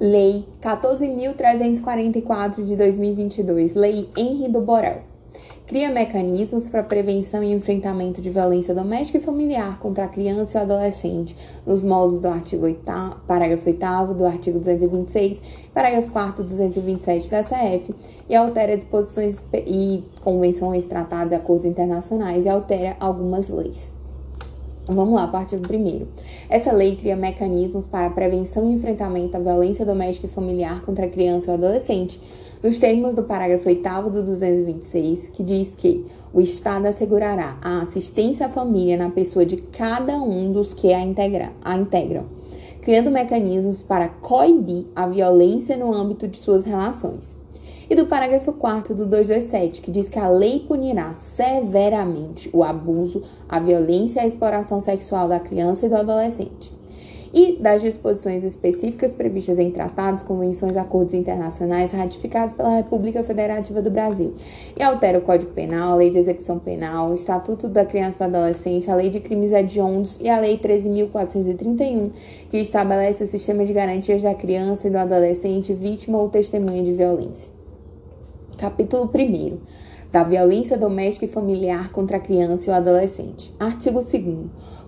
Lei 14.344 de 2022, Lei Henri do Borel. Cria mecanismos para prevenção e enfrentamento de violência doméstica e familiar contra a criança e o adolescente, nos moldes do artigo 8, parágrafo 8 do artigo 226, parágrafo 4 do 227 da CF, e altera disposições e convenções, tratados e acordos internacionais e altera algumas leis. Vamos lá, artigo 1. Essa lei cria mecanismos para a prevenção e enfrentamento da violência doméstica e familiar contra a criança ou adolescente, nos termos do parágrafo 8 do 226, que diz que o Estado assegurará a assistência à família na pessoa de cada um dos que a, integra, a integram, criando mecanismos para coibir a violência no âmbito de suas relações e do parágrafo 4 do 227, que diz que a lei punirá severamente o abuso, a violência e a exploração sexual da criança e do adolescente. E das disposições específicas previstas em tratados, convenções acordos internacionais ratificados pela República Federativa do Brasil. E altera o Código Penal, a Lei de Execução Penal, o Estatuto da Criança e do Adolescente, a Lei de Crimes Hediondos e a Lei 13.431, que estabelece o sistema de garantias da criança e do adolescente vítima ou testemunha de violência. Capítulo 1 da violência doméstica e familiar contra a criança e o adolescente. Artigo 2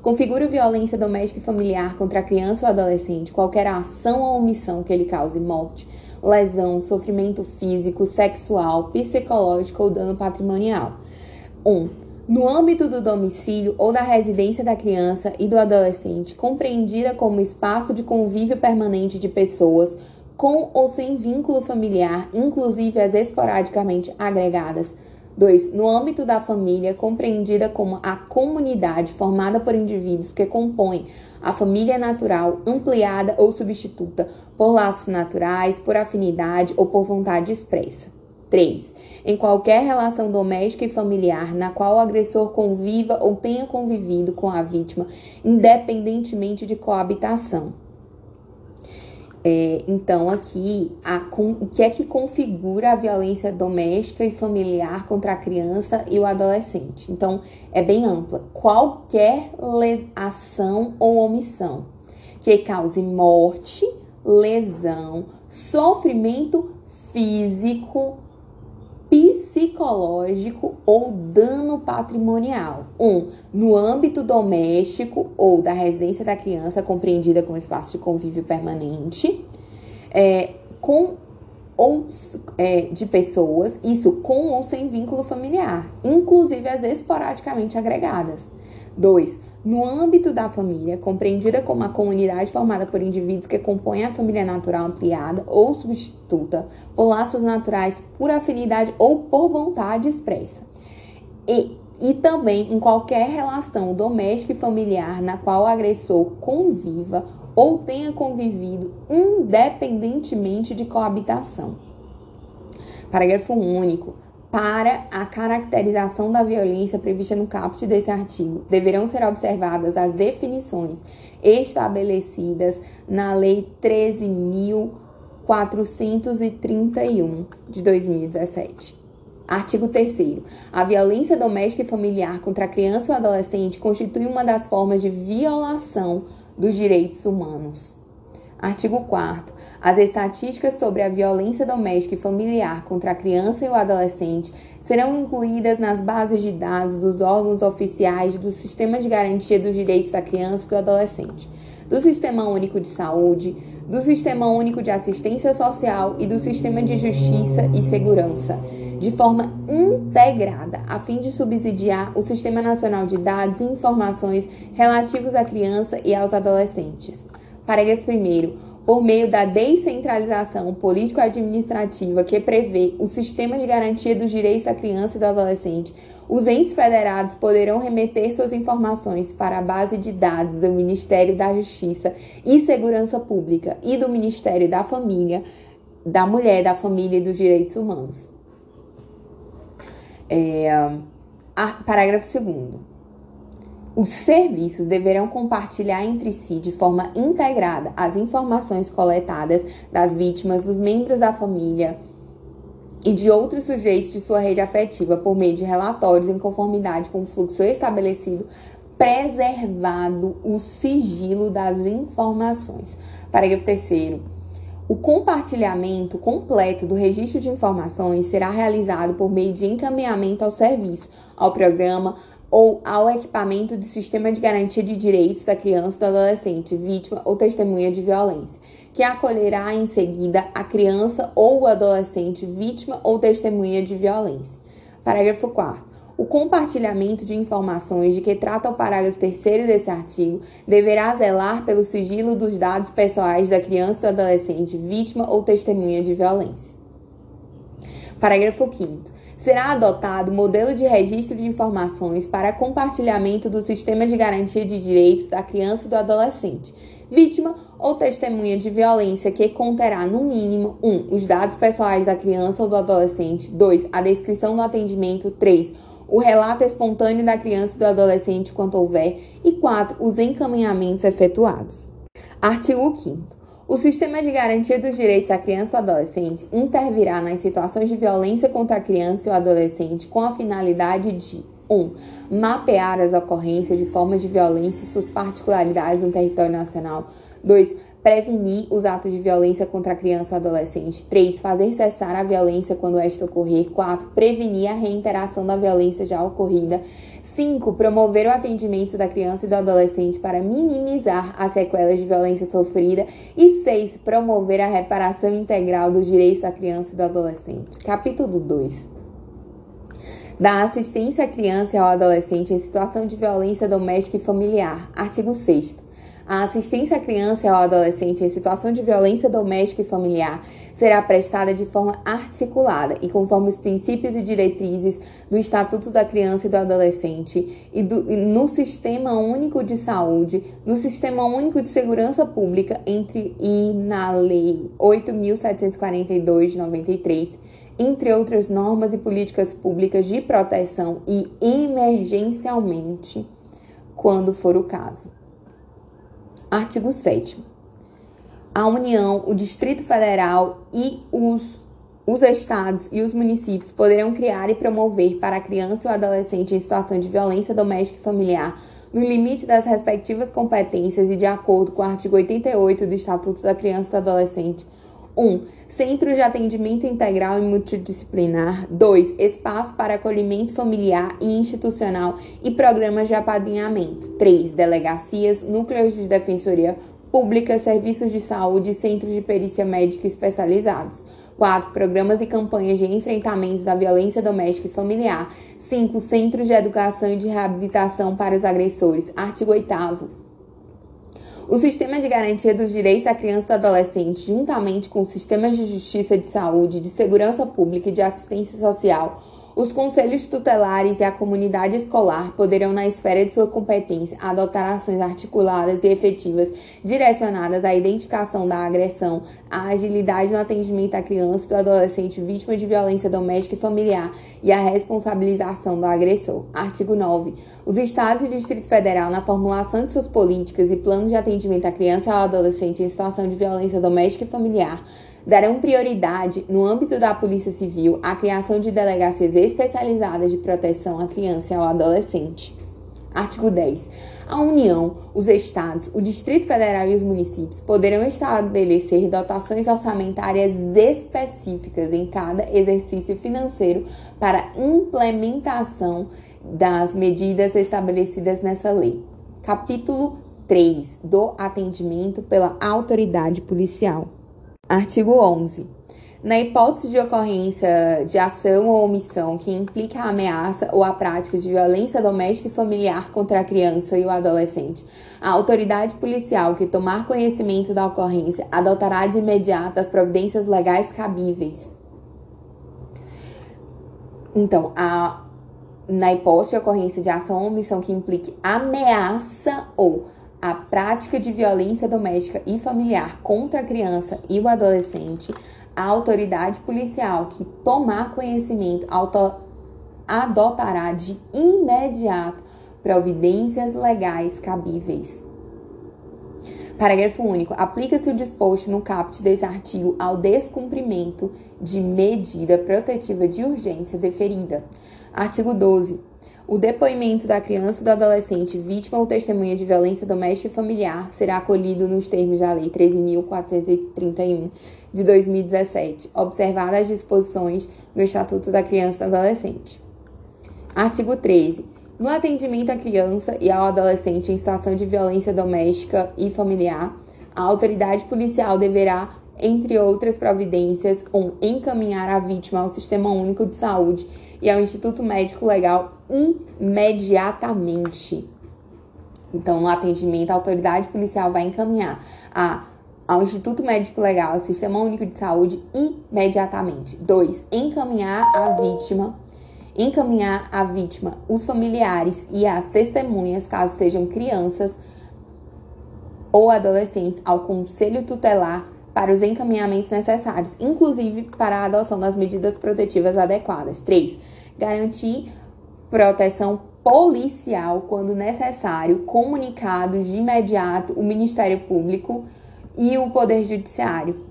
Configura violência doméstica e familiar contra a criança ou adolescente qualquer ação ou omissão que ele cause morte, lesão, sofrimento físico, sexual, psicológico ou dano patrimonial. 1. Um, no âmbito do domicílio ou da residência da criança e do adolescente, compreendida como espaço de convívio permanente de pessoas com ou sem vínculo familiar, inclusive as esporadicamente agregadas. 2. No âmbito da família, compreendida como a comunidade formada por indivíduos que compõem a família natural, ampliada ou substituta por laços naturais, por afinidade ou por vontade expressa. 3. Em qualquer relação doméstica e familiar na qual o agressor conviva ou tenha convivido com a vítima, independentemente de coabitação. É, então, aqui, a, o que é que configura a violência doméstica e familiar contra a criança e o adolescente? Então, é bem ampla. Qualquer ação ou omissão que cause morte, lesão, sofrimento físico, psicológico ou dano patrimonial. 1. Um, no âmbito doméstico ou da residência da criança, compreendida como espaço de convívio permanente, é, com ou é, de pessoas, isso com ou sem vínculo familiar, inclusive as esporadicamente agregadas. 2 no âmbito da família, compreendida como a comunidade formada por indivíduos que compõem a família natural ampliada ou substituta por laços naturais por afinidade ou por vontade expressa. E, e também em qualquer relação doméstica e familiar na qual o agressor conviva ou tenha convivido independentemente de coabitação. Parágrafo único para a caracterização da violência prevista no caput desse artigo, deverão ser observadas as definições estabelecidas na Lei 13.431 de 2017. Artigo 3. A violência doméstica e familiar contra a criança ou adolescente constitui uma das formas de violação dos direitos humanos. Artigo 4. As estatísticas sobre a violência doméstica e familiar contra a criança e o adolescente serão incluídas nas bases de dados dos órgãos oficiais do Sistema de Garantia dos Direitos da Criança e do Adolescente, do Sistema Único de Saúde, do Sistema Único de Assistência Social e do Sistema de Justiça e Segurança, de forma integrada, a fim de subsidiar o Sistema Nacional de Dados e Informações relativos à criança e aos adolescentes. Parágrafo 1 por meio da descentralização político-administrativa que prevê o sistema de garantia dos direitos da criança e do adolescente, os entes federados poderão remeter suas informações para a base de dados do Ministério da Justiça e Segurança Pública e do Ministério da Família, da Mulher, da Família e dos Direitos Humanos. É, parágrafo 2 os serviços deverão compartilhar entre si de forma integrada as informações coletadas das vítimas, dos membros da família e de outros sujeitos de sua rede afetiva por meio de relatórios em conformidade com o fluxo estabelecido, preservado o sigilo das informações. Parágrafo 3. O compartilhamento completo do registro de informações será realizado por meio de encaminhamento ao serviço, ao programa ou ao equipamento do sistema de garantia de direitos da criança ou do adolescente vítima ou testemunha de violência, que acolherá em seguida a criança ou o adolescente vítima ou testemunha de violência. Parágrafo 4 o compartilhamento de informações de que trata o parágrafo 3 desse artigo deverá zelar pelo sigilo dos dados pessoais da criança ou do adolescente vítima ou testemunha de violência. Parágrafo 5 será adotado modelo de registro de informações para compartilhamento do sistema de garantia de direitos da criança e do adolescente, vítima ou testemunha de violência que conterá, no mínimo, 1. Um, os dados pessoais da criança ou do adolescente, 2. a descrição do atendimento, 3 o relato espontâneo da criança e do adolescente quanto houver, e 4. Os encaminhamentos efetuados. Artigo 5 o sistema de garantia dos direitos da criança ou adolescente intervirá nas situações de violência contra a criança ou adolescente com a finalidade de 1. Um, mapear as ocorrências de formas de violência e suas particularidades no território nacional. 2 prevenir os atos de violência contra a criança ou adolescente. 3. Fazer cessar a violência quando esta ocorrer. 4. Prevenir a reiteração da violência já ocorrida. 5. Promover o atendimento da criança e do adolescente para minimizar as sequelas de violência sofrida. E 6. Promover a reparação integral dos direitos da criança e do adolescente. Capítulo 2 da assistência à criança e ao adolescente em situação de violência doméstica e familiar. Artigo 6 a assistência à criança e ao adolescente em situação de violência doméstica e familiar será prestada de forma articulada e conforme os princípios e diretrizes do Estatuto da Criança e do Adolescente e, do, e no Sistema Único de Saúde, no Sistema Único de Segurança Pública entre e na Lei 8.742 de 93, entre outras normas e políticas públicas de proteção e emergencialmente, quando for o caso. Artigo 7. A União, o Distrito Federal e os, os estados e os municípios poderão criar e promover para a criança ou adolescente em situação de violência doméstica e familiar, no limite das respectivas competências e de acordo com o artigo 88 do Estatuto da Criança e do Adolescente, 1. Um, Centro de atendimento integral e multidisciplinar. 2. Espaço para acolhimento familiar e institucional e programas de apadrinhamento. 3. Delegacias, núcleos de defensoria pública, serviços de saúde e centros de perícia médica especializados. 4. Programas e campanhas de enfrentamento da violência doméstica e familiar. 5. Centros de educação e de reabilitação para os agressores. Artigo 8 o sistema de garantia dos direitos da criança e do adolescente, juntamente com sistemas de justiça de saúde, de segurança pública e de assistência social, os conselhos tutelares e a comunidade escolar poderão, na esfera de sua competência, adotar ações articuladas e efetivas direcionadas à identificação da agressão, à agilidade no atendimento à criança e do adolescente vítima de violência doméstica e familiar e à responsabilização do agressor. Artigo 9. Os Estados e o Distrito Federal, na formulação de suas políticas e planos de atendimento à criança e ao adolescente em situação de violência doméstica e familiar, darão prioridade, no âmbito da Polícia Civil, à criação de delegacias especializadas de proteção à criança e ao adolescente. Artigo 10. A União, os Estados, o Distrito Federal e os municípios poderão estabelecer dotações orçamentárias específicas em cada exercício financeiro para implementação das medidas estabelecidas nessa lei. Capítulo 3 do atendimento pela autoridade policial. Artigo 11. Na hipótese de ocorrência de ação ou omissão que implica a ameaça ou a prática de violência doméstica e familiar contra a criança e o adolescente, a autoridade policial que tomar conhecimento da ocorrência adotará de imediato as providências legais cabíveis. Então, a, na hipótese de ocorrência de ação ou omissão que implique ameaça ou a prática de violência doméstica e familiar contra a criança e o adolescente, a autoridade policial que tomar conhecimento adotará de imediato providências legais cabíveis. Parágrafo único. Aplica-se o disposto no caput desse artigo ao descumprimento de medida protetiva de urgência deferida. Artigo 12. O depoimento da criança e do adolescente vítima ou testemunha de violência doméstica e familiar será acolhido nos termos da Lei 13.431 de 2017, observadas as disposições no Estatuto da Criança e do Adolescente. Artigo 13. No atendimento à criança e ao adolescente em situação de violência doméstica e familiar, a autoridade policial deverá, entre outras providências, um, encaminhar a vítima ao Sistema Único de Saúde e ao Instituto Médico Legal imediatamente. Então, no atendimento, a autoridade policial vai encaminhar a, ao Instituto Médico Legal, ao Sistema Único de Saúde, imediatamente. 2. Encaminhar a vítima, encaminhar a vítima, os familiares e as testemunhas, caso sejam crianças ou adolescentes, ao Conselho Tutelar para os encaminhamentos necessários, inclusive para a adoção das medidas protetivas adequadas. 3. Garantir proteção policial quando necessário, comunicados de imediato o Ministério Público e o Poder Judiciário.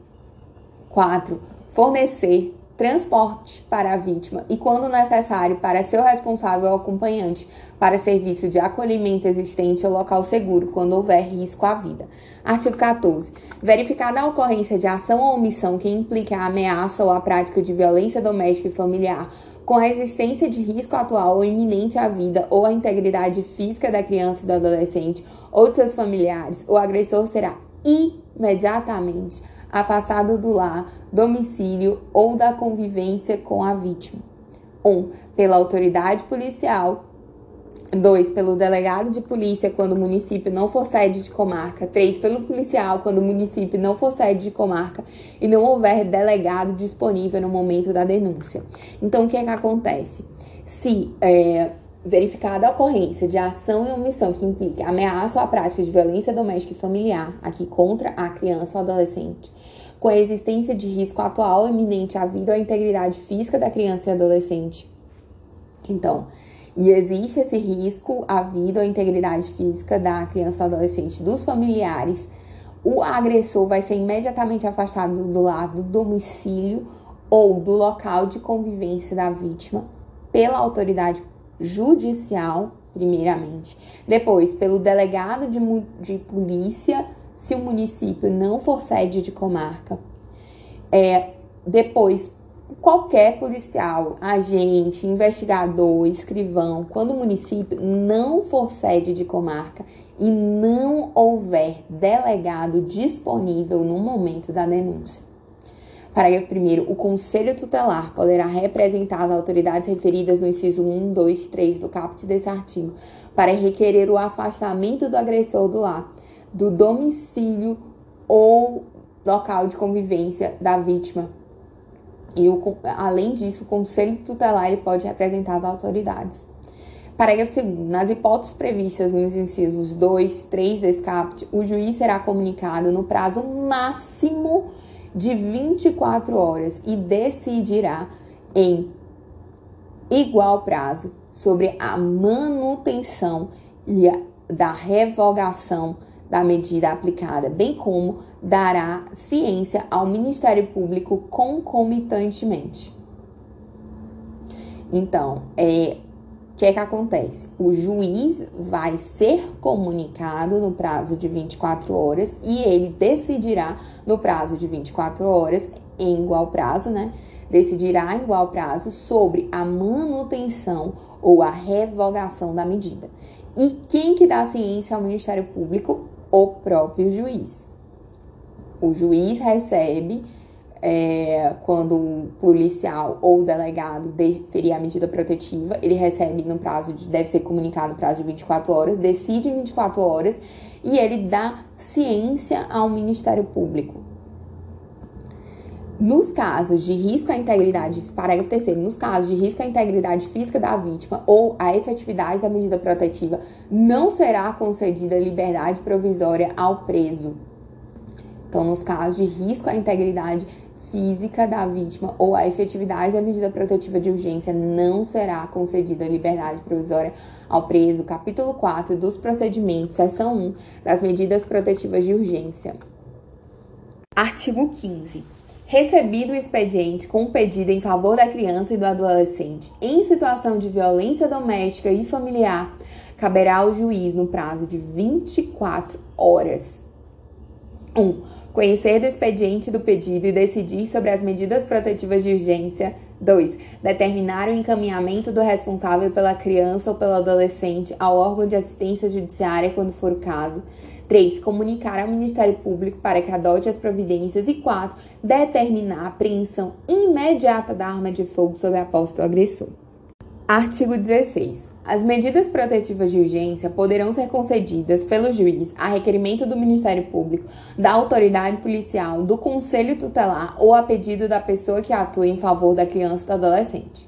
4. Fornecer transporte para a vítima e, quando necessário, para seu responsável ou acompanhante, para serviço de acolhimento existente ou local seguro, quando houver risco à vida. Artigo 14. Verificada a ocorrência de ação ou omissão que implique a ameaça ou a prática de violência doméstica e familiar, com a existência de risco atual ou iminente à vida ou à integridade física da criança e do adolescente ou de seus familiares, o agressor será imediatamente afastado do lar, domicílio ou da convivência com a vítima. 1. Um, pela autoridade policial. 2. Pelo delegado de polícia quando o município não for sede de comarca. 3. Pelo policial quando o município não for sede de comarca e não houver delegado disponível no momento da denúncia. Então, o que é que acontece? Se é, verificada a ocorrência de ação e omissão que implique ameaça ou a prática de violência doméstica e familiar, aqui contra a criança ou adolescente, com a existência de risco atual iminente à vida ou à integridade física da criança e adolescente. Então, e existe esse risco à vida ou à integridade física da criança ou adolescente dos familiares, o agressor vai ser imediatamente afastado do lado do domicílio ou do local de convivência da vítima pela autoridade judicial, primeiramente, depois pelo delegado de, de polícia, se o município não for sede de comarca, é, depois qualquer policial, agente, investigador, escrivão, quando o município não for sede de comarca e não houver delegado disponível no momento da denúncia. Parágrafo 1. O Conselho Tutelar poderá representar as autoridades referidas no inciso 1, 2 e 3 do caput desse artigo para requerer o afastamento do agressor do lar, do domicílio ou local de convivência da vítima. E, o, além disso, o Conselho Tutelar ele pode representar as autoridades. Parágrafo 2. Nas hipóteses previstas nos incisos 2, 3 desse caput, o juiz será comunicado no prazo máximo de 24 horas e decidirá em igual prazo sobre a manutenção e a, da revogação da medida aplicada, bem como dará ciência ao Ministério Público concomitantemente. Então, é, que é que acontece? O juiz vai ser comunicado no prazo de 24 horas e ele decidirá no prazo de 24 horas, em igual prazo, né? Decidirá em igual prazo sobre a manutenção ou a revogação da medida. E quem que dá ciência ao Ministério Público? O próprio juiz. O juiz recebe é, quando o policial ou o delegado deferir a medida protetiva, ele recebe no prazo de, deve ser comunicado no prazo de 24 horas, decide em 24 horas e ele dá ciência ao Ministério Público. Nos casos de risco à integridade, parágrafo terceiro, nos casos de risco à integridade física da vítima ou à efetividade da medida protetiva, não será concedida liberdade provisória ao preso. Então, nos casos de risco à integridade física da vítima ou a efetividade da medida protetiva de urgência não será concedida liberdade provisória ao preso. Capítulo 4 dos procedimentos, seção 1 das medidas protetivas de urgência. Artigo 15. Recebido o expediente com pedido em favor da criança e do adolescente em situação de violência doméstica e familiar, caberá ao juiz, no prazo de 24 horas, 1. Um, conhecer do expediente do pedido e decidir sobre as medidas protetivas de urgência. 2. Determinar o encaminhamento do responsável pela criança ou pelo adolescente ao órgão de assistência judiciária quando for o caso. 3. Comunicar ao Ministério Público para que adote as providências. E 4. Determinar a apreensão imediata da arma de fogo sob a posse do agressor. Artigo 16. As medidas protetivas de urgência poderão ser concedidas pelo juiz a requerimento do Ministério Público, da autoridade policial, do conselho tutelar ou a pedido da pessoa que atua em favor da criança ou do adolescente.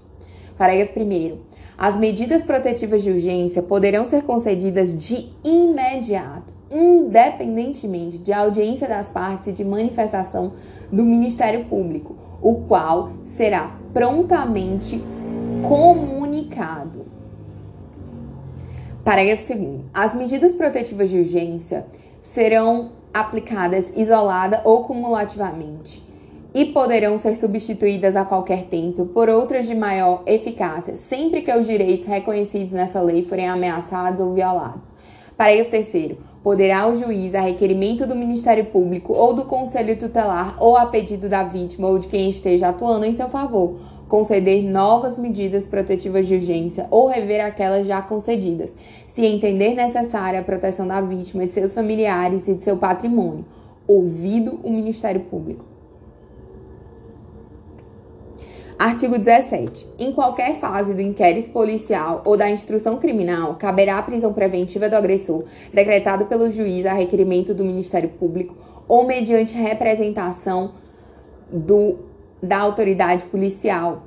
Parágrafo 1. As medidas protetivas de urgência poderão ser concedidas de imediato, independentemente de audiência das partes e de manifestação do Ministério Público, o qual será prontamente comunicado. Parágrafo 2. As medidas protetivas de urgência serão aplicadas isolada ou cumulativamente e poderão ser substituídas a qualquer tempo por outras de maior eficácia, sempre que os direitos reconhecidos nessa lei forem ameaçados ou violados. Parágrafo 3. Poderá o juiz, a requerimento do Ministério Público ou do Conselho Tutelar ou a pedido da vítima ou de quem esteja atuando em seu favor, conceder novas medidas protetivas de urgência ou rever aquelas já concedidas, se entender necessária a proteção da vítima, de seus familiares e de seu patrimônio, ouvido o Ministério Público. Artigo 17. Em qualquer fase do inquérito policial ou da instrução criminal, caberá a prisão preventiva do agressor, decretado pelo juiz a requerimento do Ministério Público ou mediante representação do, da autoridade policial.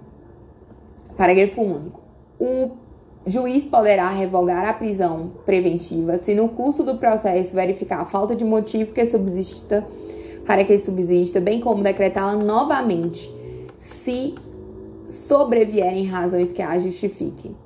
Parágrafo único. O juiz poderá revogar a prisão preventiva se no curso do processo verificar a falta de motivo que subsista para que subsista, bem como decretá-la novamente se sobrevierem razões que a justifiquem.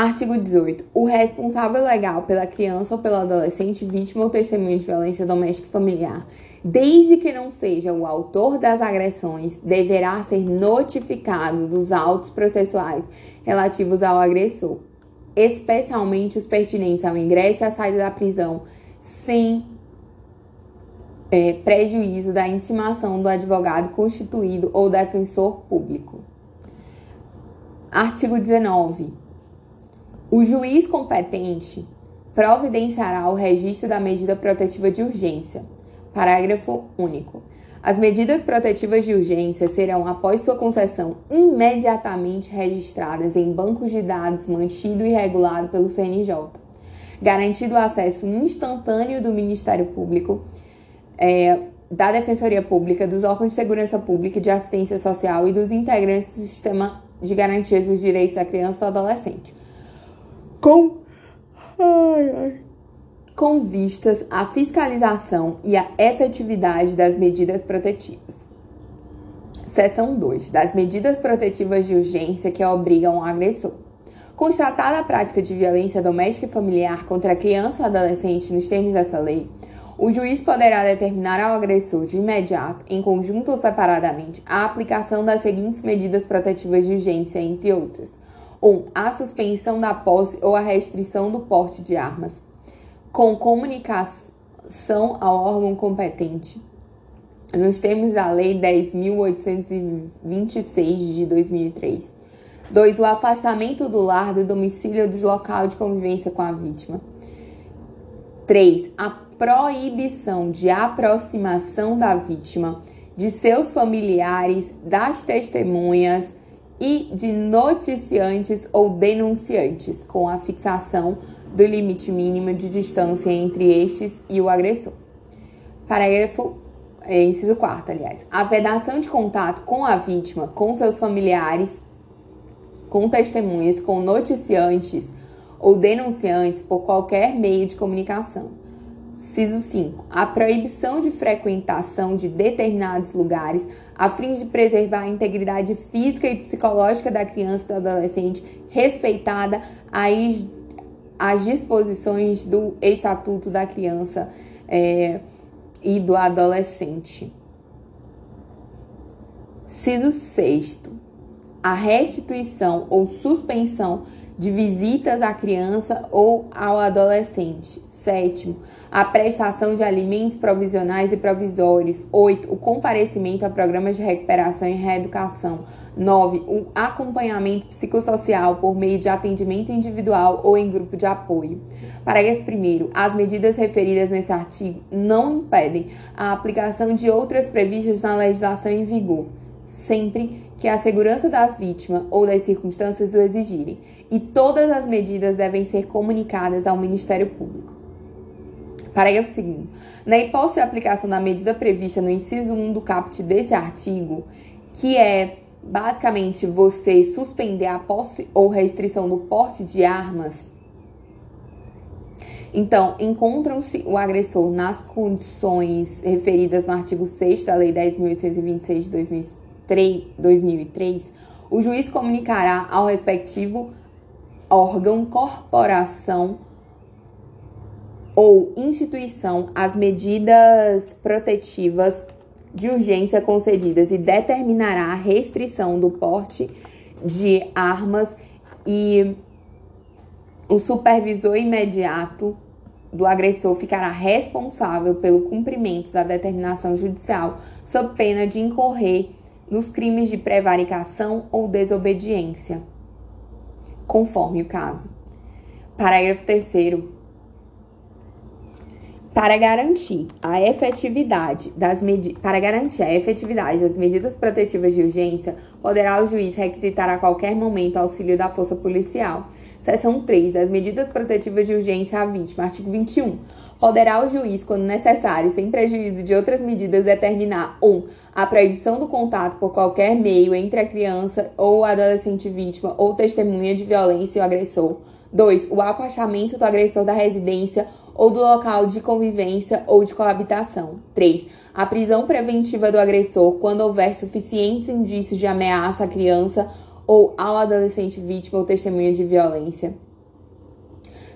Artigo 18. O responsável legal pela criança ou pelo adolescente vítima ou testemunha de violência doméstica e familiar, desde que não seja o autor das agressões, deverá ser notificado dos autos processuais relativos ao agressor, especialmente os pertinentes ao ingresso e à saída da prisão, sem é, prejuízo da intimação do advogado constituído ou defensor público. Artigo 19. O juiz competente providenciará o registro da medida protetiva de urgência. Parágrafo único. As medidas protetivas de urgência serão, após sua concessão, imediatamente registradas em bancos de dados mantido e regulado pelo CNJ, garantido o acesso instantâneo do Ministério Público é, da Defensoria Pública, dos órgãos de segurança pública e de assistência social e dos integrantes do sistema de garantias dos direitos da criança e do adolescente. Com, ai, ai, com vistas à fiscalização e à efetividade das medidas protetivas. Seção 2. Das medidas protetivas de urgência que obrigam o agressor. Constatada a prática de violência doméstica e familiar contra criança ou adolescente nos termos dessa lei, o juiz poderá determinar ao agressor de imediato, em conjunto ou separadamente, a aplicação das seguintes medidas protetivas de urgência, entre outras: 1. Um, a suspensão da posse ou a restrição do porte de armas, com comunicação ao órgão competente, nos termos da Lei 10.826 de 2003. 2. O afastamento do lar, do domicílio ou do local de convivência com a vítima. 3. A proibição de aproximação da vítima, de seus familiares, das testemunhas e de noticiantes ou denunciantes, com a fixação do limite mínimo de distância entre estes e o agressor. Parágrafo é, inciso 4, aliás. A vedação de contato com a vítima, com seus familiares, com testemunhas, com noticiantes ou denunciantes por qualquer meio de comunicação Ciso 5. A proibição de frequentação de determinados lugares a fim de preservar a integridade física e psicológica da criança e do adolescente, respeitada as, disposições do Estatuto da Criança é, e do Adolescente. Ciso sexto, a restituição ou suspensão de visitas à criança ou ao adolescente. Sétimo, a prestação de alimentos provisionais e provisórios. 8. O comparecimento a programas de recuperação e reeducação. 9. O acompanhamento psicossocial por meio de atendimento individual ou em grupo de apoio. Parágrafo 1. As medidas referidas nesse artigo não impedem a aplicação de outras previstas na legislação em vigor, sempre que a segurança da vítima ou das circunstâncias o exigirem, e todas as medidas devem ser comunicadas ao Ministério Público. Parágrafo 2. Na hipótese de aplicação da medida prevista no inciso 1 do caput desse artigo, que é basicamente você suspender a posse ou restrição do porte de armas, então, encontram-se o agressor nas condições referidas no artigo 6 da Lei 10.826 de 2003, o juiz comunicará ao respectivo órgão, corporação ou instituição as medidas protetivas de urgência concedidas e determinará a restrição do porte de armas e o supervisor imediato do agressor ficará responsável pelo cumprimento da determinação judicial sob pena de incorrer nos crimes de prevaricação ou desobediência, conforme o caso. Parágrafo 3 para garantir a efetividade das para garantir a efetividade das medidas protetivas de urgência, poderá o juiz requisitar a qualquer momento auxílio da força policial. Seção 3 das medidas protetivas de urgência à vítima, artigo 21. Poderá o juiz, quando necessário, sem prejuízo de outras medidas, determinar 1. Um, a proibição do contato por qualquer meio entre a criança ou adolescente vítima ou testemunha de violência e o agressor. 2. O afastamento do agressor da residência ou do local de convivência ou de coabitação. 3. A prisão preventiva do agressor quando houver suficientes indícios de ameaça à criança ou ao adolescente vítima ou testemunha de violência.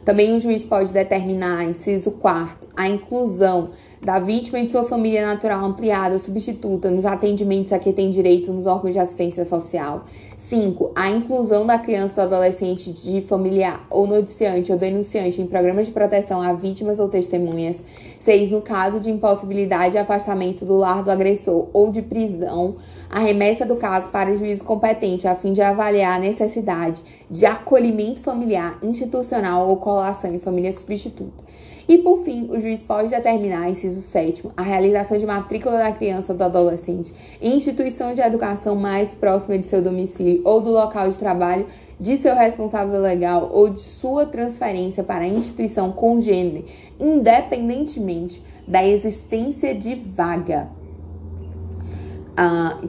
Também o juiz pode determinar, inciso 4, a inclusão da vítima e de sua família natural ampliada ou substituta nos atendimentos a que tem direito nos órgãos de assistência social. 5. A inclusão da criança ou adolescente de familiar ou noticiante ou denunciante em programas de proteção a vítimas ou testemunhas. 6. No caso de impossibilidade e afastamento do lar do agressor ou de prisão, a remessa do caso para o juízo competente a fim de avaliar a necessidade de acolhimento familiar, institucional ou colação em família substituta. E por fim, o juiz pode determinar, inciso 7, a realização de matrícula da criança ou do adolescente em instituição de educação mais próxima de seu domicílio ou do local de trabalho de seu responsável legal ou de sua transferência para a instituição congênere, independentemente da existência de vaga. Ah,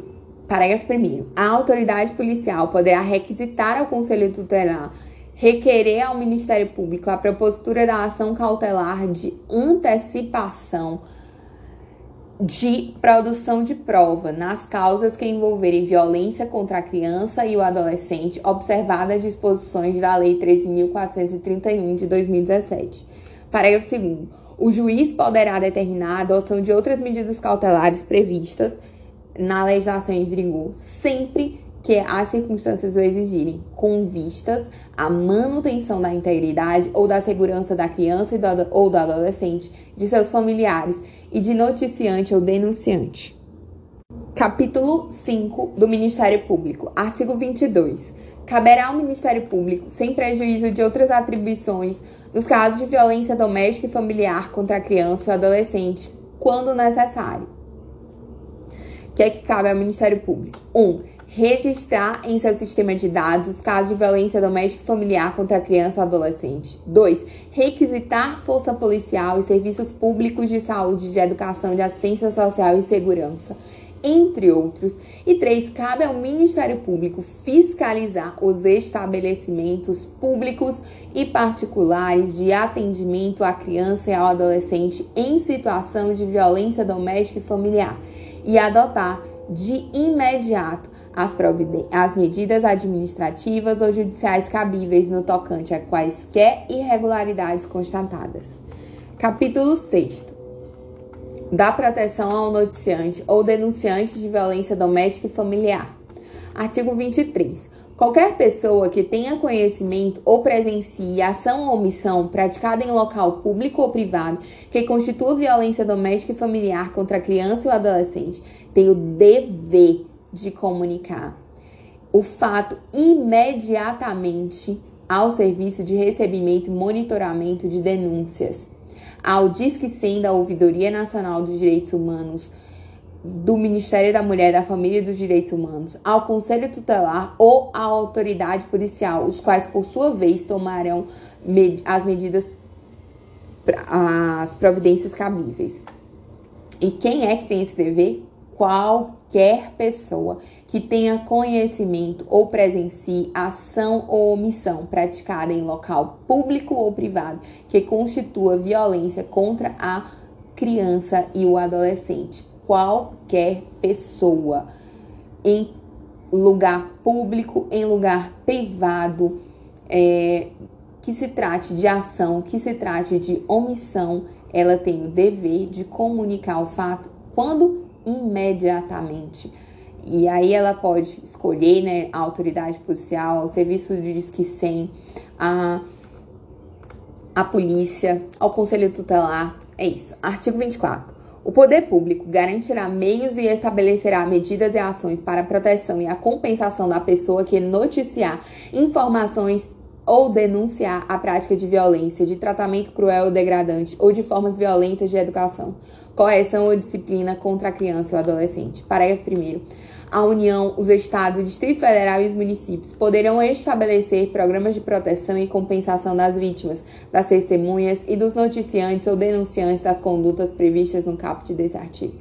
parágrafo 1. A autoridade policial poderá requisitar ao Conselho Tutelar requerer ao Ministério Público a propositura da ação cautelar de antecipação de produção de prova nas causas que envolverem violência contra a criança e o adolescente, observadas as disposições da Lei 13.431 de 2017. Parágrafo 2. O juiz poderá determinar a adoção de outras medidas cautelares previstas na legislação em vigor, sempre que as circunstâncias o exigirem, com vistas à manutenção da integridade ou da segurança da criança do, ou do adolescente, de seus familiares e de noticiante ou denunciante. Capítulo 5 do Ministério Público. Artigo 22. Caberá ao Ministério Público, sem prejuízo de outras atribuições, nos casos de violência doméstica e familiar contra a criança e o adolescente, quando necessário. O que é que cabe ao Ministério Público? 1. Um, registrar em seu sistema de dados os casos de violência doméstica e familiar contra a criança ou adolescente. 2. Requisitar força policial e serviços públicos de saúde, de educação, de assistência social e segurança, entre outros. E 3. Cabe ao Ministério Público fiscalizar os estabelecimentos públicos e particulares de atendimento à criança e ao adolescente em situação de violência doméstica e familiar e adotar de imediato as, as medidas administrativas ou judiciais cabíveis no tocante a quaisquer irregularidades constatadas. Capítulo 6. da proteção ao noticiante ou denunciante de violência doméstica e familiar. Artigo 23. Qualquer pessoa que tenha conhecimento ou presencie ação ou omissão praticada em local público ou privado que constitua violência doméstica e familiar contra a criança ou adolescente tem o dever de comunicar o fato imediatamente ao serviço de recebimento e monitoramento de denúncias, ao Disque 100 da Ouvidoria Nacional dos Direitos Humanos, do Ministério da Mulher, da Família e dos Direitos Humanos, ao Conselho Tutelar ou à autoridade policial, os quais, por sua vez, tomarão med as medidas, as providências cabíveis. E quem é que tem esse dever? Qualquer pessoa que tenha conhecimento ou presencie ação ou omissão praticada em local público ou privado que constitua violência contra a criança e o adolescente. Qualquer pessoa em lugar público, em lugar privado, é, que se trate de ação, que se trate de omissão, ela tem o dever de comunicar o fato quando imediatamente. E aí ela pode escolher né, a autoridade policial, o serviço de Disque 100, a, a polícia, ao conselho tutelar. É isso. Artigo 24. O poder público garantirá meios e estabelecerá medidas e ações para a proteção e a compensação da pessoa que noticiar informações ou denunciar a prática de violência, de tratamento cruel ou degradante ou de formas violentas de educação, correção ou disciplina contra a criança ou adolescente. Parágrafo 1. A União, os Estados, o Distrito Federal e os municípios poderão estabelecer programas de proteção e compensação das vítimas, das testemunhas e dos noticiantes ou denunciantes das condutas previstas no caput desse artigo.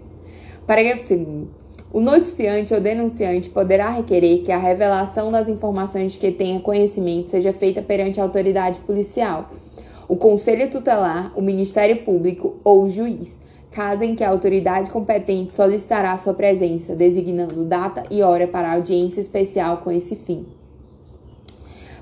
Parágrafo 2. O noticiante ou denunciante poderá requerer que a revelação das informações de que tenha conhecimento seja feita perante a autoridade policial, o Conselho Tutelar, o Ministério Público ou o juiz, caso em que a autoridade competente solicitará sua presença, designando data e hora para audiência especial com esse fim.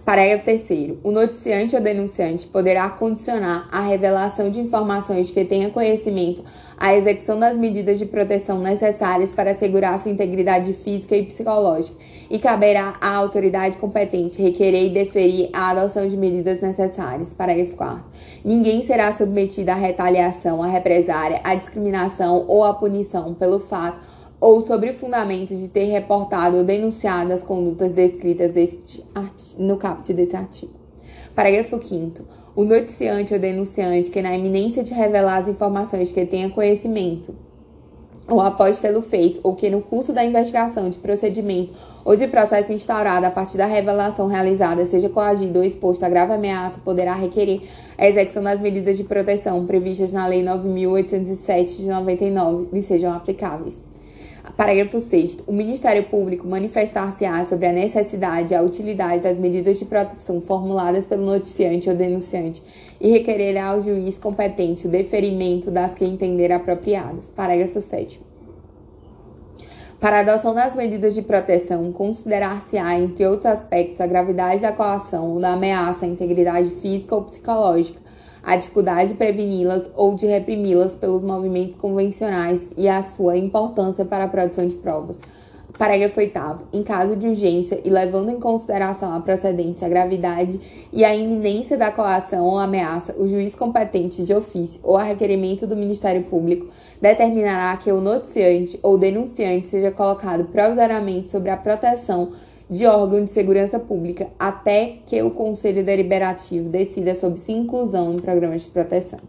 Parágrafo 3. O noticiante ou denunciante poderá condicionar a revelação de informações de que tenha conhecimento à execução das medidas de proteção necessárias para assegurar sua integridade física e psicológica e caberá à autoridade competente requerer e deferir a adoção de medidas necessárias. Parágrafo 4. Ninguém será submetido à retaliação, à represária, à discriminação ou à punição pelo fato ou sobre o fundamento de ter reportado ou denunciado as condutas descritas no caput desse artigo. Parágrafo 5 O noticiante ou denunciante que na iminência de revelar as informações que tenha conhecimento ou após tê-lo feito, ou que no curso da investigação de procedimento ou de processo instaurado a partir da revelação realizada seja coagido ou exposto a grave ameaça, poderá requerer a execução das medidas de proteção previstas na Lei 9.807 de 99 e sejam aplicáveis. Parágrafo 6. O Ministério Público manifestar-se-á sobre a necessidade e a utilidade das medidas de proteção formuladas pelo noticiante ou denunciante e requererá ao juiz competente o deferimento das que entender apropriadas. Parágrafo 7. Para a adoção das medidas de proteção, considerar-se-á, entre outros aspectos, a gravidade da coação ou da ameaça à integridade física ou psicológica, a dificuldade de preveni-las ou de reprimi-las pelos movimentos convencionais e a sua importância para a produção de provas. Parágrafo 8. Em caso de urgência e levando em consideração a procedência, a gravidade e a iminência da coação ou ameaça, o juiz competente de ofício ou a requerimento do Ministério Público determinará que o noticiante ou denunciante seja colocado provisoriamente sobre a proteção de órgão de segurança pública até que o Conselho Deliberativo decida sobre sua inclusão em programas de proteção.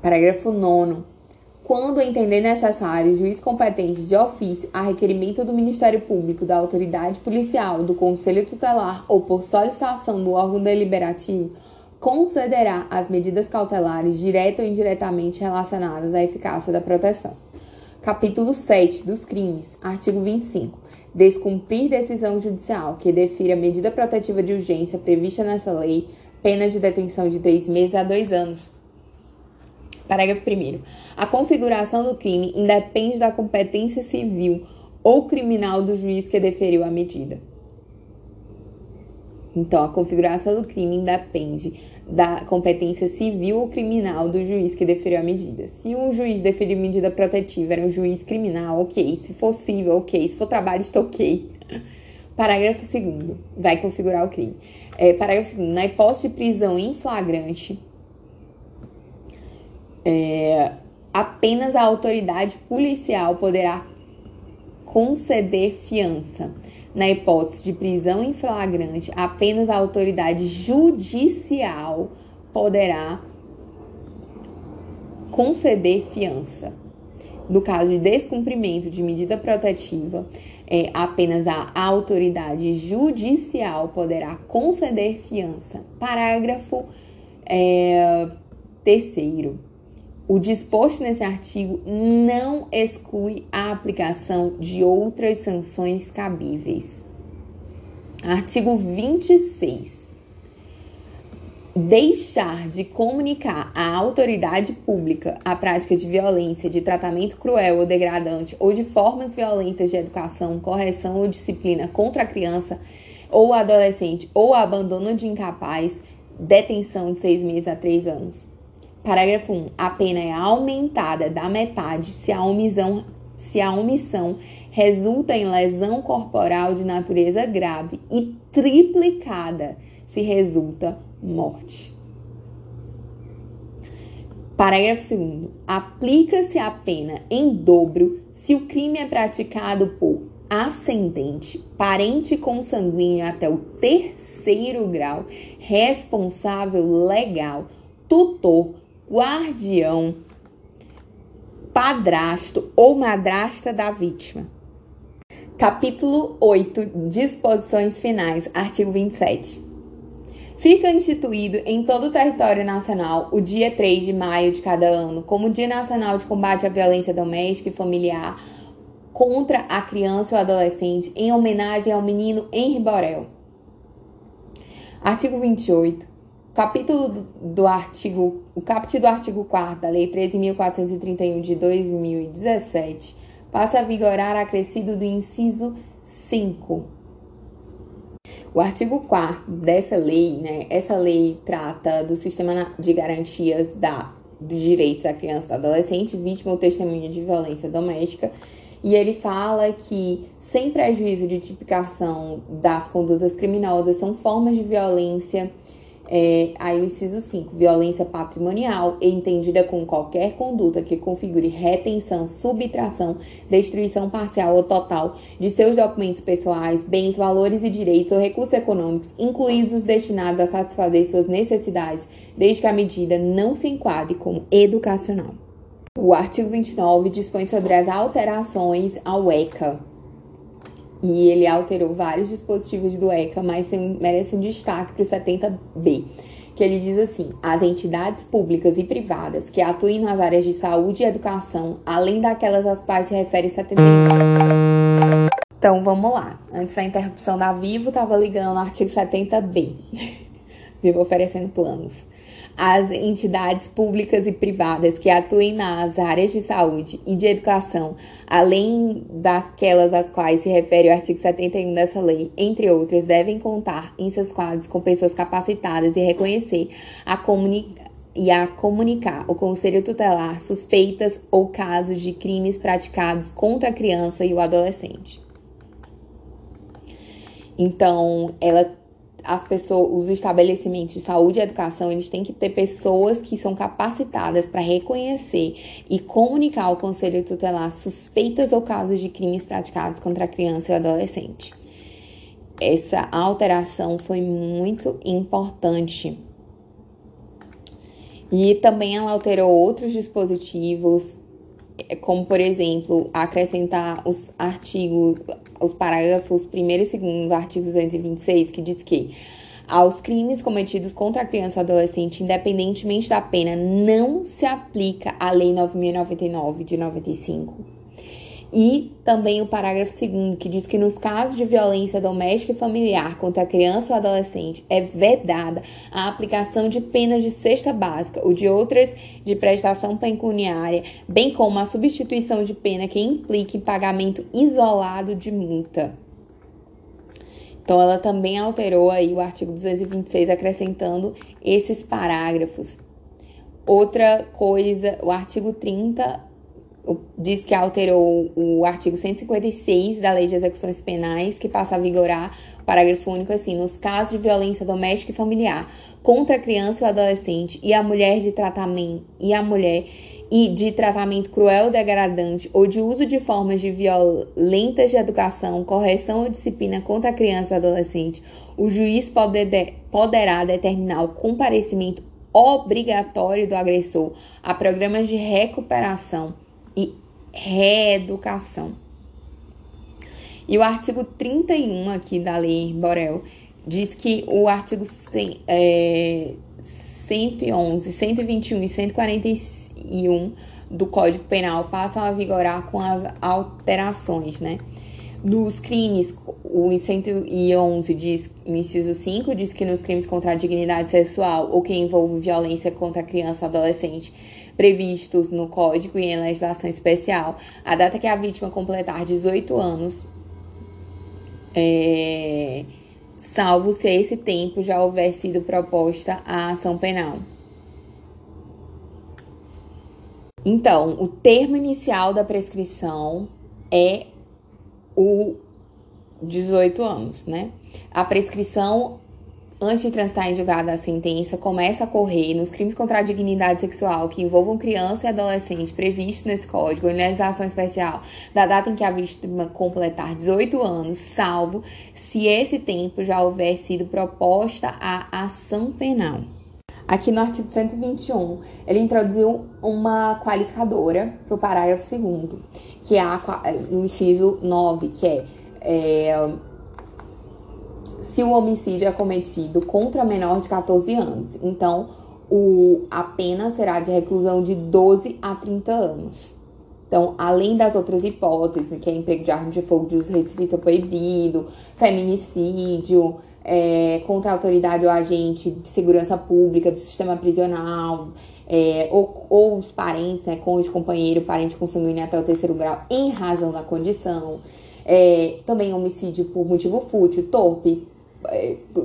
Parágrafo 9. Quando entender necessário, o juiz competente de ofício, a requerimento do Ministério Público, da autoridade policial, do Conselho Tutelar ou por solicitação do órgão deliberativo, concederá as medidas cautelares direta ou indiretamente relacionadas à eficácia da proteção. Capítulo 7 dos crimes, artigo 25 descumprir decisão judicial que defira medida protetiva de urgência prevista nessa lei, pena de detenção de três meses a dois anos. Parágrafo 1. A configuração do crime independe da competência civil ou criminal do juiz que deferiu a medida. Então, a configuração do crime independe da competência civil ou criminal do juiz que deferiu a medida. Se o juiz deferiu medida protetiva era um juiz criminal, ok. Se for civil, ok. Se for trabalhista, ok. Parágrafo 2 vai configurar o crime. É, parágrafo 2 na hipótese de prisão em flagrante, é, apenas a autoridade policial poderá conceder fiança. Na hipótese de prisão em flagrante, apenas a autoridade judicial poderá conceder fiança. No caso de descumprimento de medida protetiva, é, apenas a autoridade judicial poderá conceder fiança. Parágrafo é, terceiro. O disposto nesse artigo não exclui a aplicação de outras sanções cabíveis. Artigo 26. Deixar de comunicar à autoridade pública a prática de violência, de tratamento cruel ou degradante ou de formas violentas de educação, correção ou disciplina contra a criança ou adolescente ou abandono de incapaz, detenção de seis meses a três anos Parágrafo 1. A pena é aumentada da metade se a omissão, se a omissão resulta em lesão corporal de natureza grave e triplicada se resulta morte. Parágrafo 2. Aplica-se a pena em dobro se o crime é praticado por ascendente, parente consanguíneo até o terceiro grau, responsável legal, tutor, guardião, padrasto ou madrasta da vítima. Capítulo 8 Disposições Finais, artigo 27. Fica instituído em todo o território nacional o dia 3 de maio de cada ano como Dia Nacional de Combate à Violência Doméstica e Familiar contra a criança ou adolescente em homenagem ao menino Henri Borel. Artigo 28 capítulo do, artigo, o caput do artigo 4 da Lei 13.431 de 2017 passa a vigorar acrescido do inciso 5. O artigo 4 dessa lei, né, essa lei trata do sistema de garantias da, dos direitos da criança e do adolescente, vítima ou testemunha de violência doméstica, e ele fala que, sem prejuízo de tipificação das condutas criminosas, são formas de violência é, aí o inciso 5, violência patrimonial entendida como qualquer conduta que configure retenção, subtração, destruição parcial ou total de seus documentos pessoais, bens, valores e direitos ou recursos econômicos, incluídos os destinados a satisfazer suas necessidades, desde que a medida não se enquadre como educacional. O artigo 29 dispõe sobre as alterações ao ECA, e ele alterou vários dispositivos do ECA, mas tem, merece um destaque para o 70B, que ele diz assim: as entidades públicas e privadas que atuem nas áreas de saúde e educação, além daquelas às quais se refere o 74. Então vamos lá. Antes da interrupção da Vivo, estava ligando no artigo 70B. Vivo oferecendo planos as entidades públicas e privadas que atuem nas áreas de saúde e de educação, além daquelas às quais se refere o artigo 71 dessa lei, entre outras, devem contar em seus quadros com pessoas capacitadas e reconhecer a comunicação e a comunicar o Conselho Tutelar suspeitas ou casos de crimes praticados contra a criança e o adolescente. Então, ela as pessoas, os estabelecimentos de saúde e educação, eles têm que ter pessoas que são capacitadas para reconhecer e comunicar ao conselho tutelar suspeitas ou casos de crimes praticados contra a criança e o adolescente. Essa alteração foi muito importante. E também ela alterou outros dispositivos, como por exemplo, acrescentar os artigos, os parágrafos 1 e 2 do artigo 226, que diz que aos crimes cometidos contra a criança ou adolescente, independentemente da pena, não se aplica a Lei 9099 de 95 e também o parágrafo 2 que diz que nos casos de violência doméstica e familiar contra a criança ou adolescente é vedada a aplicação de penas de cesta básica ou de outras de prestação pecuniária, bem como a substituição de pena que implique pagamento isolado de multa. Então, ela também alterou aí o artigo 226, acrescentando esses parágrafos. Outra coisa, o artigo 30 diz que alterou o artigo 156 da Lei de Execuções Penais, que passa a vigorar, parágrafo único assim, nos casos de violência doméstica e familiar contra a criança ou adolescente e a mulher de tratamento e a mulher e de tratamento cruel, degradante ou de uso de formas de violentas de educação, correção ou disciplina contra a criança ou adolescente, o juiz poder, poderá determinar o comparecimento obrigatório do agressor a programas de recuperação reeducação. E o artigo 31 aqui da Lei Borel diz que o artigo 100, é, 111, 121 e 141 do Código Penal passam a vigorar com as alterações, né? Nos crimes, o 111 diz, no inciso 5, diz que nos crimes contra a dignidade sexual ou que envolve violência contra a criança ou adolescente previstos no Código e em legislação especial, a data que a vítima completar 18 anos, é, salvo se esse tempo já houver sido proposta a ação penal. Então, o termo inicial da prescrição é o 18 anos, né? A prescrição antes de transitar em julgado a sentença, começa a correr nos crimes contra a dignidade sexual que envolvam criança e adolescente previstos nesse código, em legislação especial, da data em que a vítima completar 18 anos, salvo se esse tempo já houver sido proposta a ação penal. Aqui no artigo 121, ele introduziu uma qualificadora para o parágrafo 2 que é o inciso 9, que é, é se o homicídio é cometido contra menor de 14 anos. Então, o, a pena será de reclusão de 12 a 30 anos. Então, além das outras hipóteses, que é emprego de arma de fogo de uso restrito proibido, feminicídio, é, contra a autoridade ou agente de segurança pública do sistema prisional, é, ou, ou, os parentes, né, cônjuge, companheiro, parente consanguíneo até o terceiro grau, em razão da condição. É, também homicídio por motivo fútil, torpe,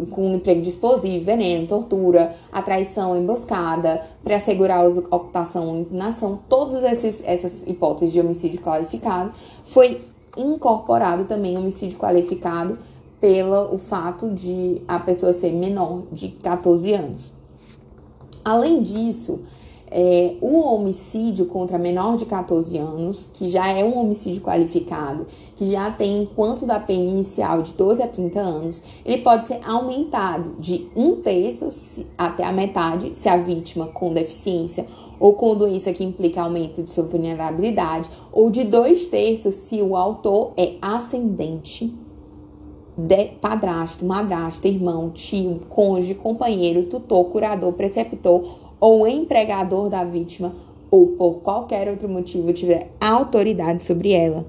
com emprego de explosivo, veneno, tortura, atraição, emboscada, para assegurar ocultação ou impugnação, todas esses, essas hipóteses de homicídio qualificado, foi incorporado também homicídio qualificado pelo o fato de a pessoa ser menor de 14 anos. Além disso, é, o homicídio contra menor de 14 anos, que já é um homicídio qualificado, que já tem quanto da pena inicial de 12 a 30 anos, ele pode ser aumentado de um terço até a metade se a vítima com deficiência ou com doença que implica aumento de sua vulnerabilidade, ou de dois terços se o autor é ascendente de padrasto, madrasta, irmão, tio, cônjuge, companheiro, tutor, curador, preceptor ou empregador da vítima ou por qualquer outro motivo tiver autoridade sobre ela.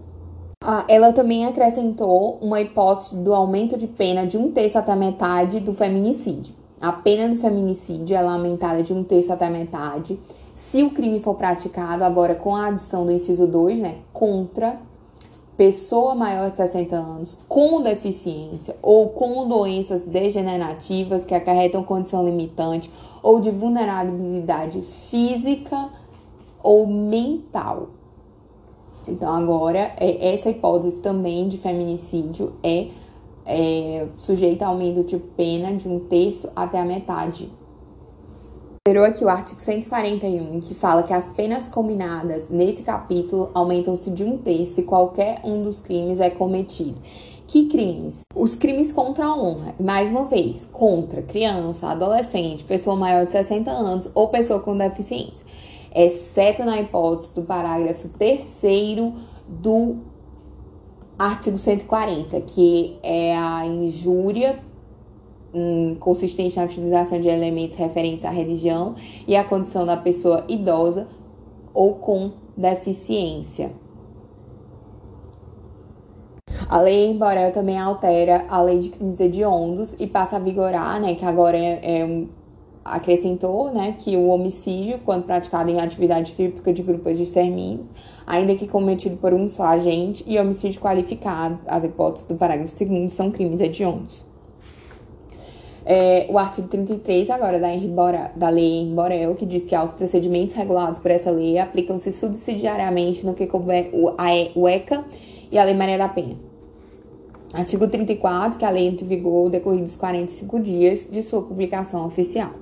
Ah, ela também acrescentou uma hipótese do aumento de pena de um terço até metade do feminicídio. A pena do feminicídio é aumentada de um terço até metade se o crime for praticado, agora com a adição do inciso 2, né, contra pessoa maior de 60 anos com deficiência ou com doenças degenerativas que acarretam condição limitante ou de vulnerabilidade física ou mental. Então, agora, é, essa hipótese também de feminicídio é, é sujeita a aumento de pena de um terço até a metade Considerou aqui o artigo 141, que fala que as penas combinadas nesse capítulo aumentam-se de um terço se qualquer um dos crimes é cometido. Que crimes? Os crimes contra a honra, mais uma vez, contra criança, adolescente, pessoa maior de 60 anos ou pessoa com deficiência, exceto na hipótese do parágrafo 3 do artigo 140, que é a injúria consistente na utilização de elementos referentes à religião e à condição da pessoa idosa ou com deficiência. A lei Borel também altera a lei de crimes hediondos e passa a vigorar, né, que agora é, é um, acrescentou né, que o homicídio, quando praticado em atividade típica de grupos de extermínios, ainda que cometido por um só agente, e homicídio qualificado, as hipóteses do parágrafo 2 são crimes hediondos. É, o artigo 33, agora da, da Lei Borel, que diz que aos procedimentos regulados por essa lei aplicam-se subsidiariamente no que couber o, o ECA e a Lei Maria da Penha. Artigo 34, que a lei entra em vigor decorridos 45 dias de sua publicação oficial.